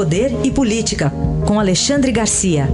Poder e Política, com Alexandre Garcia.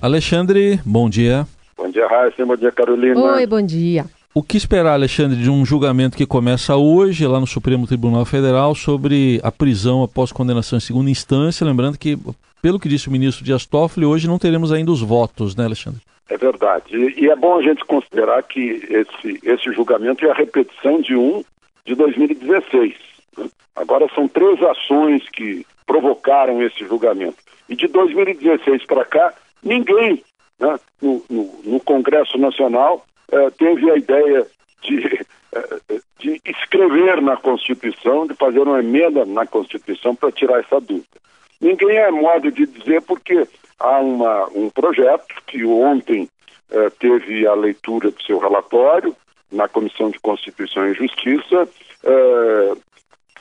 Alexandre, bom dia. Bom dia, Raíssa. Bom dia, Carolina. Oi, bom dia. O que esperar, Alexandre, de um julgamento que começa hoje lá no Supremo Tribunal Federal sobre a prisão após condenação em segunda instância? Lembrando que, pelo que disse o ministro Dias Toffoli, hoje não teremos ainda os votos, né, Alexandre? É verdade. E, e é bom a gente considerar que esse, esse julgamento é a repetição de um de 2016. Né? Agora são três ações que provocaram esse julgamento. E de 2016 para cá, ninguém né, no, no, no, Congresso Nacional eh, teve a ideia de, eh, de escrever na Constituição, de fazer uma emenda na Constituição para tirar essa dúvida. Ninguém é modo de dizer porque há uma, um projeto que ontem eh, teve a leitura do seu relatório na Comissão de Constituição e Justiça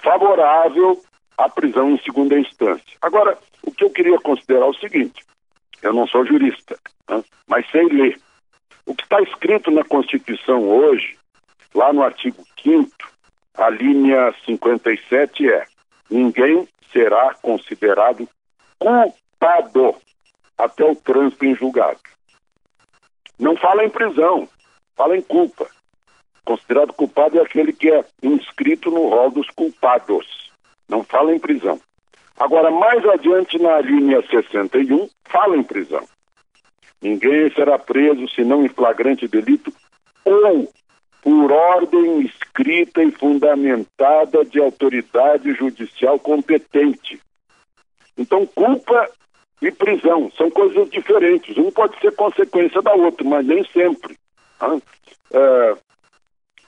favorável à prisão em segunda instância. Agora, o que eu queria considerar é o seguinte: eu não sou jurista, né? mas sei ler. O que está escrito na Constituição hoje, lá no artigo 5 a linha 57 é: ninguém será considerado culpado até o trânsito em julgado. Não fala em prisão, fala em culpa. Considerado culpado é aquele que é inscrito no rol dos culpados. Não fala em prisão. Agora, mais adiante na linha 61, fala em prisão. Ninguém será preso senão em flagrante delito ou por ordem escrita e fundamentada de autoridade judicial competente. Então, culpa e prisão são coisas diferentes. Um pode ser consequência da outra, mas nem sempre. É,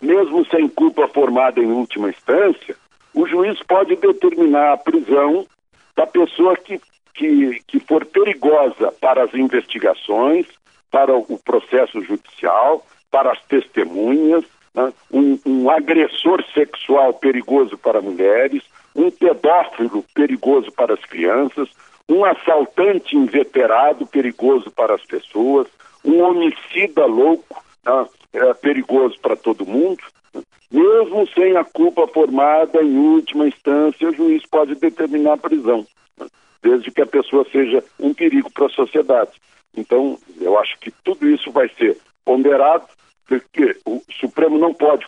mesmo sem culpa formada em última instância, o juiz pode determinar a prisão da pessoa que, que, que for perigosa para as investigações, para o processo judicial, para as testemunhas, né? um, um agressor sexual perigoso para mulheres, um pedófilo perigoso para as crianças, um assaltante inveterado perigoso para as pessoas, um homicida louco né? é, perigoso para todo mundo. Mesmo sem a culpa formada em última instância, o juiz pode determinar a prisão, né? desde que a pessoa seja um perigo para a sociedade. Então, eu acho que tudo isso vai ser ponderado, porque o Supremo não pode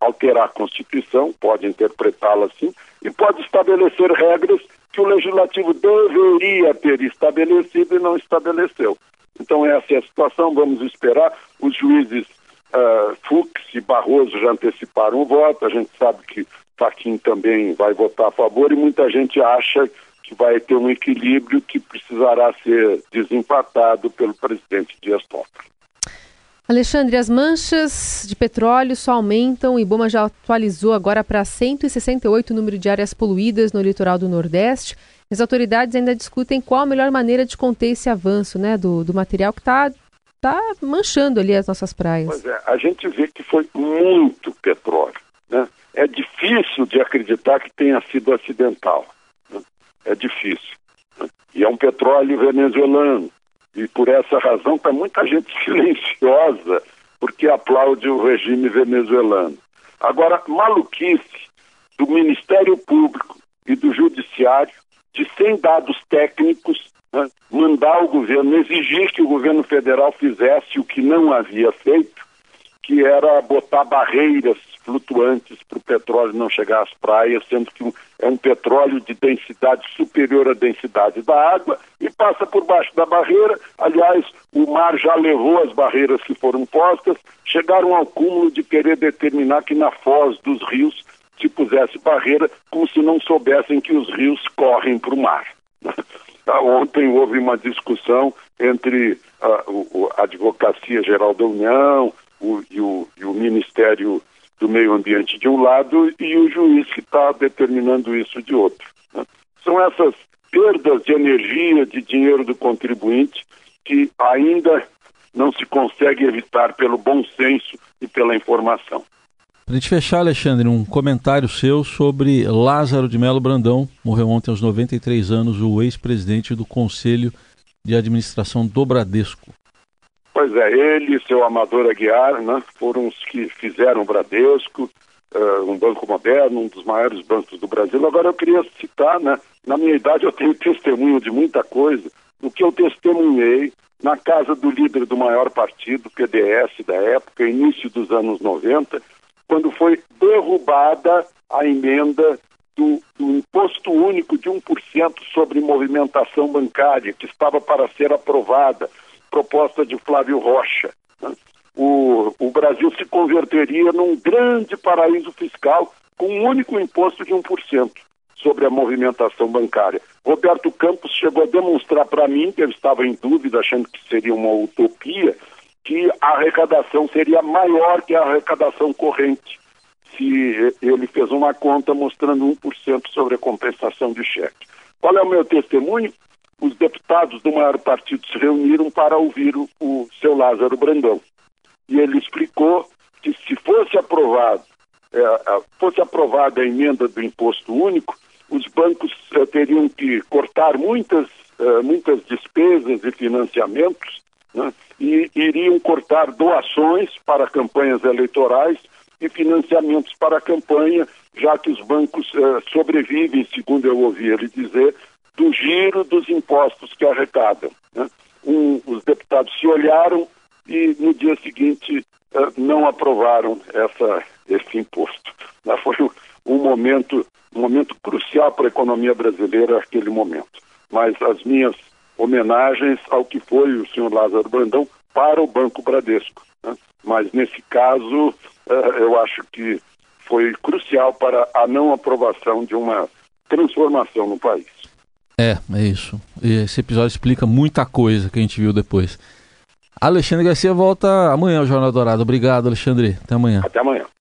alterar a Constituição, pode interpretá-la assim, e pode estabelecer regras que o Legislativo deveria ter estabelecido e não estabeleceu. Então, essa é a situação, vamos esperar. Os juízes uh, Fux e Barroso já anteciparam o voto, a gente sabe que Faquim também vai votar a favor e muita gente acha que vai ter um equilíbrio que precisará ser desempatado pelo presidente Dias Toffoli. Alexandre, as manchas de petróleo só aumentam. O Ibama já atualizou agora para 168 o número de áreas poluídas no litoral do Nordeste. As autoridades ainda discutem qual a melhor maneira de conter esse avanço né, do, do material que está está manchando ali as nossas praias. Pois é, a gente vê que foi muito petróleo. Né? É difícil de acreditar que tenha sido acidental. Né? É difícil. Né? E é um petróleo venezuelano. E por essa razão está muita gente silenciosa porque aplaude o regime venezuelano. Agora, maluquice do Ministério Público e do Judiciário de sem dados técnicos né, mandar o governo, exigir que o governo federal fizesse o que não havia feito, que era botar barreiras flutuantes para o petróleo não chegar às praias, sendo que é um petróleo de densidade superior à densidade da água e passa por baixo da barreira. Aliás, o mar já levou as barreiras que foram postas, chegaram ao cúmulo de querer determinar que na foz dos rios se pusesse barreira, como se não soubessem que os rios correm para o mar. Tá, ontem houve uma discussão entre a, a Advocacia Geral da União o, e, o, e, o, Ministério do Meio Ambiente de um lado e o juiz que está determinando isso de outro. Né? São essas perdas de energia, de dinheiro do contribuinte que ainda não se consegue evitar pelo bom senso e pela informação. Para gente fechar, Alexandre, um comentário seu sobre Lázaro de Melo Brandão. Morreu ontem aos 93 anos, o ex-presidente do Conselho de Administração do Bradesco. Pois é, ele e seu Amador Aguiar né, foram os que fizeram o Bradesco, uh, um banco moderno, um dos maiores bancos do Brasil. Agora eu queria citar, né, na minha idade eu tenho testemunho de muita coisa, do que eu testemunhei na casa do líder do maior partido, PDS da época, início dos anos 90, quando foi derrubada a emenda do, do imposto único de 1% sobre movimentação bancária, que estava para ser aprovada, proposta de Flávio Rocha. Né? O, o Brasil se converteria num grande paraíso fiscal com um único imposto de 1% sobre a movimentação bancária. Roberto Campos chegou a demonstrar para mim, que eu estava em dúvida, achando que seria uma utopia, que a arrecadação seria maior que a arrecadação corrente se ele fez uma conta mostrando 1% sobre a compensação de cheque. Qual é o meu testemunho? Os deputados do maior partido se reuniram para ouvir o, o seu Lázaro Brandão. E ele explicou que se fosse aprovado, é, fosse aprovada a emenda do imposto único, os bancos é, teriam que cortar muitas, é, muitas despesas e financiamentos né, e iriam cortar doações para campanhas eleitorais e financiamentos para a campanha, já que os bancos eh, sobrevivem, segundo eu ouvi ele dizer, do giro dos impostos que arrecadam. Né? Um, os deputados se olharam e no dia seguinte eh, não aprovaram essa, esse imposto. Né? Foi um, um momento um momento crucial para a economia brasileira aquele momento. Mas as minhas homenagens ao que foi o senhor Lázaro Brandão para o Banco Bradesco. Né? Mas nesse caso uh, eu acho que foi crucial para a não aprovação de uma transformação no país. É, é isso. Esse episódio explica muita coisa que a gente viu depois. Alexandre Garcia volta amanhã ao Jornal Dourado. Obrigado, Alexandre. Até amanhã. Até amanhã.